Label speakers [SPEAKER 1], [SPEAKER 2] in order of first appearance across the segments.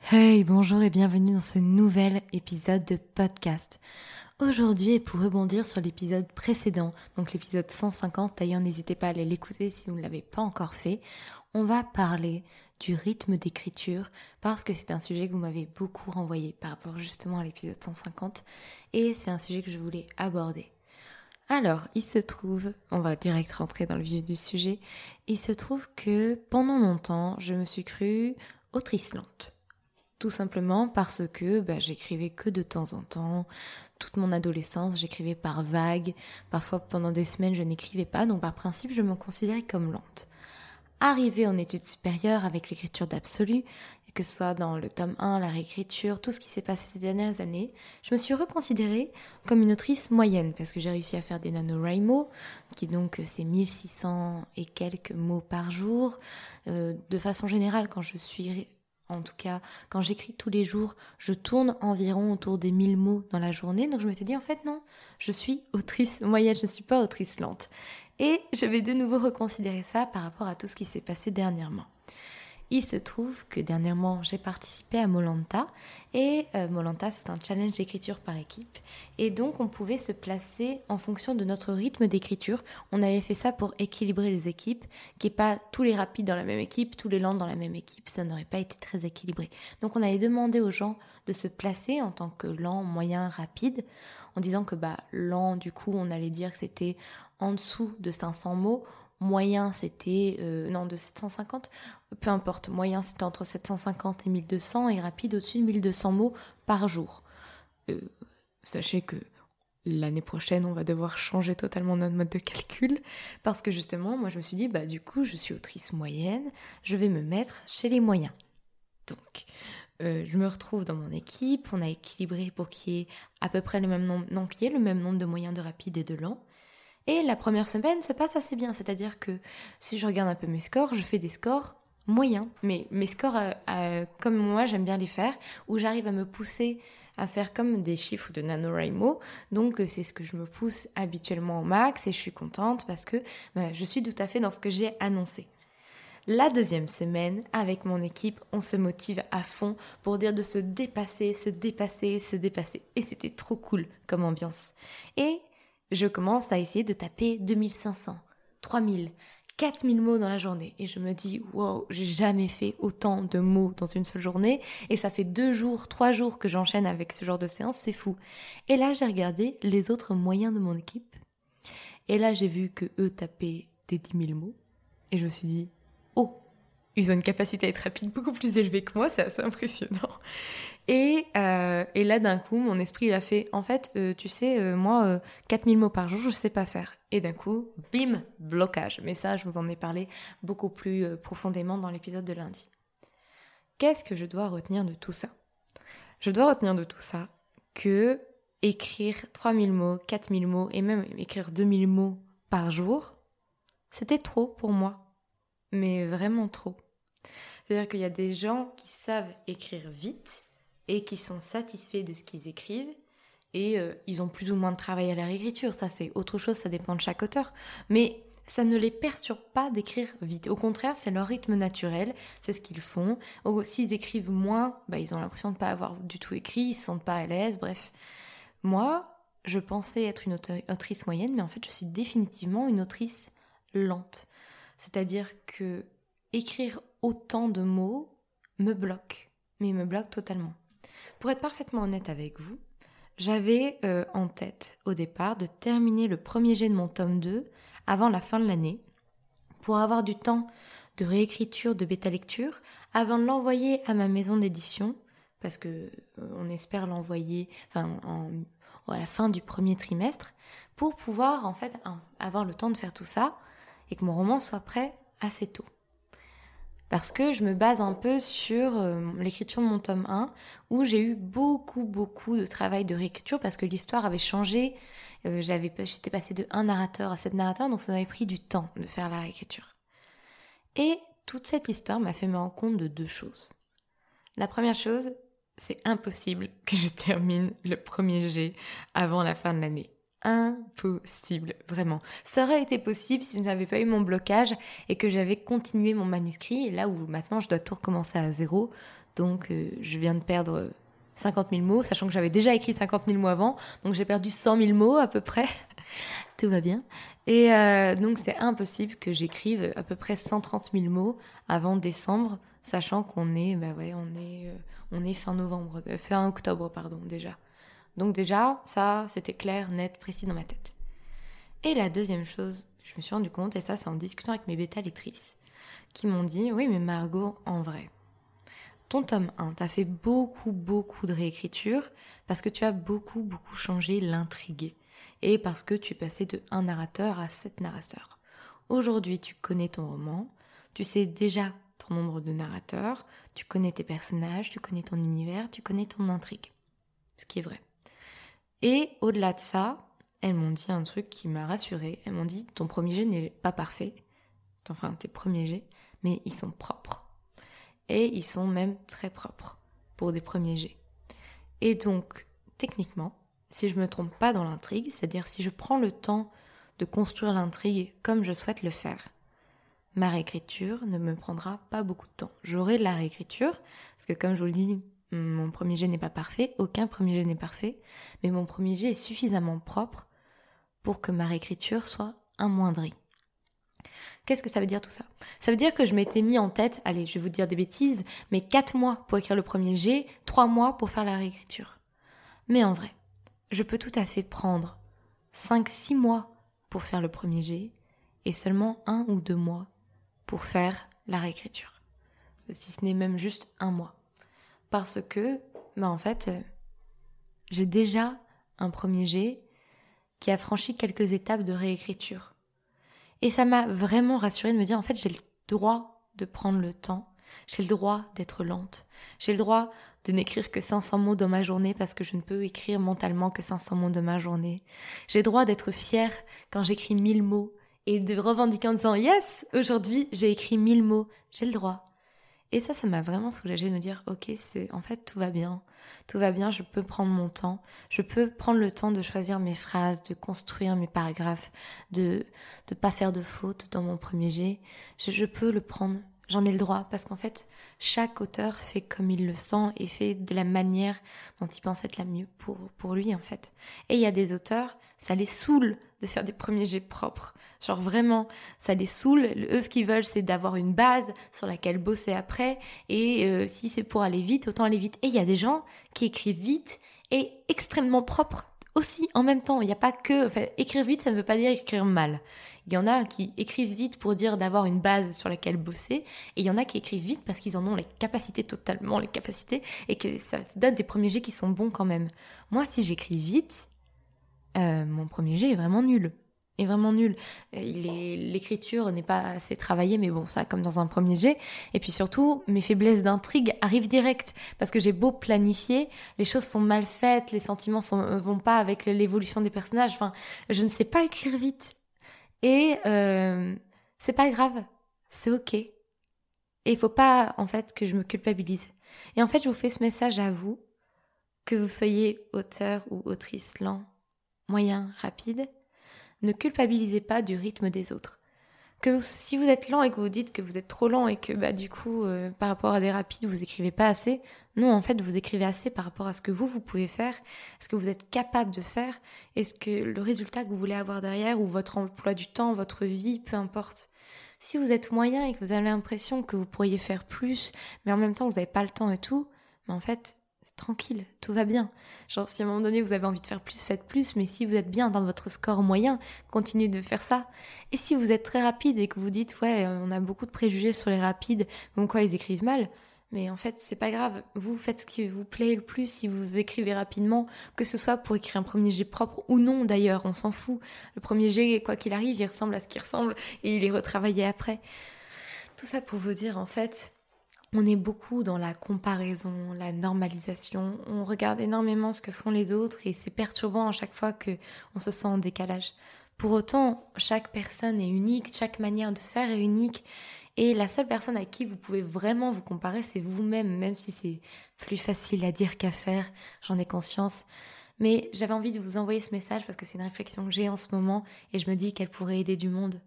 [SPEAKER 1] Hey, bonjour et bienvenue dans ce nouvel épisode de podcast. Aujourd'hui, et pour rebondir sur l'épisode précédent, donc l'épisode 150, d'ailleurs n'hésitez pas à aller l'écouter si vous ne l'avez pas encore fait, on va parler du rythme d'écriture parce que c'est un sujet que vous m'avez beaucoup renvoyé par rapport justement à l'épisode 150 et c'est un sujet que je voulais aborder. Alors, il se trouve, on va direct rentrer dans le vif du sujet, il se trouve que pendant longtemps, je me suis crue autrice lente. Tout simplement parce que bah, j'écrivais que de temps en temps. Toute mon adolescence, j'écrivais par vagues. Parfois, pendant des semaines, je n'écrivais pas. Donc, par principe, je me considérais comme lente. Arrivée en études supérieures avec l'écriture d'absolu, que ce soit dans le tome 1, la réécriture, tout ce qui s'est passé ces dernières années, je me suis reconsidérée comme une autrice moyenne parce que j'ai réussi à faire des NaNoWriMo, qui donc c'est 1600 et quelques mots par jour. Euh, de façon générale, quand je suis en tout cas, quand j'écris tous les jours, je tourne environ autour des 1000 mots dans la journée. Donc je m'étais dit, en fait, non, je suis autrice moyenne, je ne suis pas autrice lente. Et je vais de nouveau reconsidérer ça par rapport à tout ce qui s'est passé dernièrement. Il se trouve que dernièrement, j'ai participé à Molanta et euh, Molanta, c'est un challenge d'écriture par équipe et donc on pouvait se placer en fonction de notre rythme d'écriture. On avait fait ça pour équilibrer les équipes, qui est pas tous les rapides dans la même équipe, tous les lents dans la même équipe, ça n'aurait pas été très équilibré. Donc on avait demandé aux gens de se placer en tant que lent, moyen, rapide, en disant que bah lent, du coup, on allait dire que c'était en dessous de 500 mots Moyen, c'était... Euh, non, de 750, peu importe. Moyen, c'était entre 750 et 1200 et rapide au-dessus de 1200 mots par jour. Euh, sachez que l'année prochaine, on va devoir changer totalement notre mode de calcul parce que justement, moi, je me suis dit, bah du coup, je suis autrice moyenne, je vais me mettre chez les moyens. Donc, euh, je me retrouve dans mon équipe, on a équilibré pour qu'il y ait à peu près le même nombre, non, qu'il y ait le même nombre de moyens de rapide et de lent. Et la première semaine se passe assez bien, c'est-à-dire que si je regarde un peu mes scores, je fais des scores moyens, mais mes scores euh, euh, comme moi j'aime bien les faire, où j'arrive à me pousser à faire comme des chiffres de NaNoWriMo, donc euh, c'est ce que je me pousse habituellement au max et je suis contente parce que bah, je suis tout à fait dans ce que j'ai annoncé. La deuxième semaine, avec mon équipe, on se motive à fond pour dire de se dépasser, se dépasser, se dépasser. Et c'était trop cool comme ambiance. Et je commence à essayer de taper 2500, 3000, 4000 mots dans la journée. Et je me dis, wow, j'ai jamais fait autant de mots dans une seule journée. Et ça fait deux jours, trois jours que j'enchaîne avec ce genre de séance, c'est fou. Et là, j'ai regardé les autres moyens de mon équipe. Et là, j'ai vu que eux tapaient des 10 000 mots. Et je me suis dit, oh, ils ont une capacité à être rapide beaucoup plus élevée que moi, c'est assez impressionnant. Et, euh, là, d'un coup, mon esprit, il a fait, en fait, euh, tu sais, euh, moi, 4000 mots par jour, je sais pas faire. Et d'un coup, bim, blocage. Mais ça, je vous en ai parlé beaucoup plus profondément dans l'épisode de lundi. Qu'est-ce que je dois retenir de tout ça? Je dois retenir de tout ça que écrire 3000 mots, 4000 mots et même écrire 2000 mots par jour, c'était trop pour moi. Mais vraiment trop. C'est-à-dire qu'il y a des gens qui savent écrire vite et qui sont satisfaits de ce qu'ils écrivent et euh, ils ont plus ou moins de travail à la réécriture. Ça, c'est autre chose, ça dépend de chaque auteur. Mais ça ne les perturbe pas d'écrire vite. Au contraire, c'est leur rythme naturel, c'est ce qu'ils font. S'ils écrivent moins, bah, ils ont l'impression de ne pas avoir du tout écrit, ils se sentent pas à l'aise, bref. Moi, je pensais être une autrice moyenne, mais en fait, je suis définitivement une autrice lente. C'est-à-dire que écrire autant de mots me bloque, mais me bloque totalement. Pour être parfaitement honnête avec vous, j'avais euh, en tête au départ de terminer le premier jet de mon tome 2 avant la fin de l'année pour avoir du temps de réécriture de bêta lecture avant de l'envoyer à ma maison d'édition parce que euh, on espère l'envoyer à la fin du premier trimestre pour pouvoir en fait avoir le temps de faire tout ça et que mon roman soit prêt assez tôt. Parce que je me base un peu sur euh, l'écriture de mon tome 1, où j'ai eu beaucoup, beaucoup de travail de réécriture parce que l'histoire avait changé. Euh, j'avais, j'étais passée de un narrateur à sept narrateurs, donc ça m'avait pris du temps de faire la réécriture. Et toute cette histoire m'a fait me rendre compte de deux choses. La première chose, c'est impossible que je termine le premier jet avant la fin de l'année impossible, vraiment. Ça aurait été possible si je n'avais pas eu mon blocage et que j'avais continué mon manuscrit, là où maintenant je dois tout recommencer à zéro. Donc euh, je viens de perdre 50 000 mots, sachant que j'avais déjà écrit 50 000 mots avant, donc j'ai perdu 100 000 mots à peu près. tout va bien. Et euh, donc c'est impossible que j'écrive à peu près 130 000 mots avant décembre, sachant qu'on est, bah ouais, euh, on est fin novembre, fin octobre pardon déjà. Donc déjà, ça, c'était clair, net, précis dans ma tête. Et la deuxième chose, je me suis rendu compte, et ça c'est en discutant avec mes bêta lectrices, qui m'ont dit, oui mais Margot, en vrai, ton tome 1, t'as fait beaucoup, beaucoup de réécriture parce que tu as beaucoup, beaucoup changé l'intrigue. Et parce que tu es passé de un narrateur à sept narrateurs. Aujourd'hui, tu connais ton roman, tu sais déjà ton nombre de narrateurs, tu connais tes personnages, tu connais ton univers, tu connais ton intrigue. Ce qui est vrai. Et au-delà de ça, elles m'ont dit un truc qui m'a rassurée. Elles m'ont dit ton premier jet n'est pas parfait, enfin tes premiers jets, mais ils sont propres. Et ils sont même très propres pour des premiers jets. Et donc, techniquement, si je me trompe pas dans l'intrigue, c'est-à-dire si je prends le temps de construire l'intrigue comme je souhaite le faire, ma réécriture ne me prendra pas beaucoup de temps. J'aurai de la réécriture, parce que comme je vous le dis, mon premier jet n'est pas parfait, aucun premier jet n'est parfait, mais mon premier jet est suffisamment propre pour que ma réécriture soit amoindrie. Qu'est-ce que ça veut dire tout ça? Ça veut dire que je m'étais mis en tête, allez, je vais vous dire des bêtises, mais 4 mois pour écrire le premier jet, 3 mois pour faire la réécriture. Mais en vrai, je peux tout à fait prendre 5-6 mois pour faire le premier jet et seulement 1 ou 2 mois pour faire la réécriture. Si ce n'est même juste un mois parce que, bah en fait, euh, j'ai déjà un premier jet qui a franchi quelques étapes de réécriture. Et ça m'a vraiment rassurée de me dire, en fait, j'ai le droit de prendre le temps, j'ai le droit d'être lente, j'ai le droit de n'écrire que 500 mots dans ma journée parce que je ne peux écrire mentalement que 500 mots de ma journée. J'ai le droit d'être fière quand j'écris 1000 mots et de revendiquer en disant, yes, aujourd'hui j'ai écrit 1000 mots, j'ai le droit. Et ça, ça m'a vraiment soulagée de me dire, ok, c'est en fait tout va bien, tout va bien, je peux prendre mon temps, je peux prendre le temps de choisir mes phrases, de construire mes paragraphes, de ne pas faire de fautes dans mon premier jet. Je, je peux le prendre, j'en ai le droit, parce qu'en fait, chaque auteur fait comme il le sent et fait de la manière dont il pense être la mieux pour, pour lui, en fait. Et il y a des auteurs, ça les saoule de faire des premiers jets propres. Genre vraiment, ça les saoule. Eux, ce qu'ils veulent, c'est d'avoir une base sur laquelle bosser après. Et euh, si c'est pour aller vite, autant aller vite. Et il y a des gens qui écrivent vite et extrêmement propres aussi en même temps. Il n'y a pas que... Enfin, écrire vite, ça ne veut pas dire écrire mal. Il y en a qui écrivent vite pour dire d'avoir une base sur laquelle bosser. Et il y en a qui écrivent vite parce qu'ils en ont les capacités, totalement les capacités. Et que ça donne des premiers jets qui sont bons quand même. Moi, si j'écris vite, euh, mon premier jet est vraiment nul. est vraiment nul. L'écriture n'est pas assez travaillée, mais bon, ça comme dans un premier jet. Et puis surtout, mes faiblesses d'intrigue arrivent direct parce que j'ai beau planifier, les choses sont mal faites, les sentiments ne vont pas avec l'évolution des personnages. Enfin, je ne sais pas écrire vite. Et euh, c'est pas grave, c'est ok. Et il faut pas en fait que je me culpabilise. Et en fait, je vous fais ce message à vous, que vous soyez auteur ou autrice lent, moyen, rapide ne culpabilisez pas du rythme des autres. Que si vous êtes lent et que vous dites que vous êtes trop lent et que bah du coup euh, par rapport à des rapides vous écrivez pas assez, non en fait vous écrivez assez par rapport à ce que vous vous pouvez faire, ce que vous êtes capable de faire, et ce que le résultat que vous voulez avoir derrière ou votre emploi du temps, votre vie, peu importe. Si vous êtes moyen et que vous avez l'impression que vous pourriez faire plus, mais en même temps vous n'avez pas le temps et tout, mais en fait tranquille, tout va bien. Genre si à un moment donné vous avez envie de faire plus, faites plus, mais si vous êtes bien dans votre score moyen, continuez de faire ça. Et si vous êtes très rapide et que vous dites ouais, on a beaucoup de préjugés sur les rapides, comme quoi ils écrivent mal, mais en fait, c'est pas grave. Vous faites ce qui vous plaît le plus si vous écrivez rapidement, que ce soit pour écrire un premier jet propre ou non d'ailleurs, on s'en fout. Le premier jet, quoi qu'il arrive, il ressemble à ce qui ressemble et il est retravaillé après. Tout ça pour vous dire en fait, on est beaucoup dans la comparaison, la normalisation. On regarde énormément ce que font les autres et c'est perturbant à chaque fois que on se sent en décalage. Pour autant, chaque personne est unique, chaque manière de faire est unique et la seule personne à qui vous pouvez vraiment vous comparer, c'est vous-même, même si c'est plus facile à dire qu'à faire, j'en ai conscience. Mais j'avais envie de vous envoyer ce message parce que c'est une réflexion que j'ai en ce moment et je me dis qu'elle pourrait aider du monde.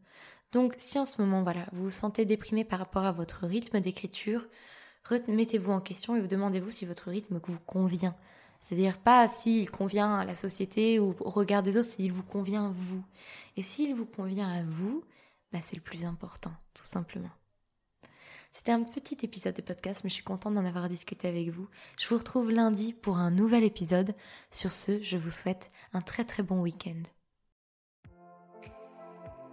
[SPEAKER 1] Donc si en ce moment, voilà, vous vous sentez déprimé par rapport à votre rythme d'écriture, remettez-vous en question et vous demandez-vous si votre rythme vous convient. C'est-à-dire pas s'il convient à la société ou au regard des autres, s'il vous convient à vous. Et s'il vous convient à vous, bah c'est le plus important, tout simplement. C'était un petit épisode de podcast, mais je suis contente d'en avoir discuté avec vous. Je vous retrouve lundi pour un nouvel épisode. Sur ce, je vous souhaite un très très bon week-end.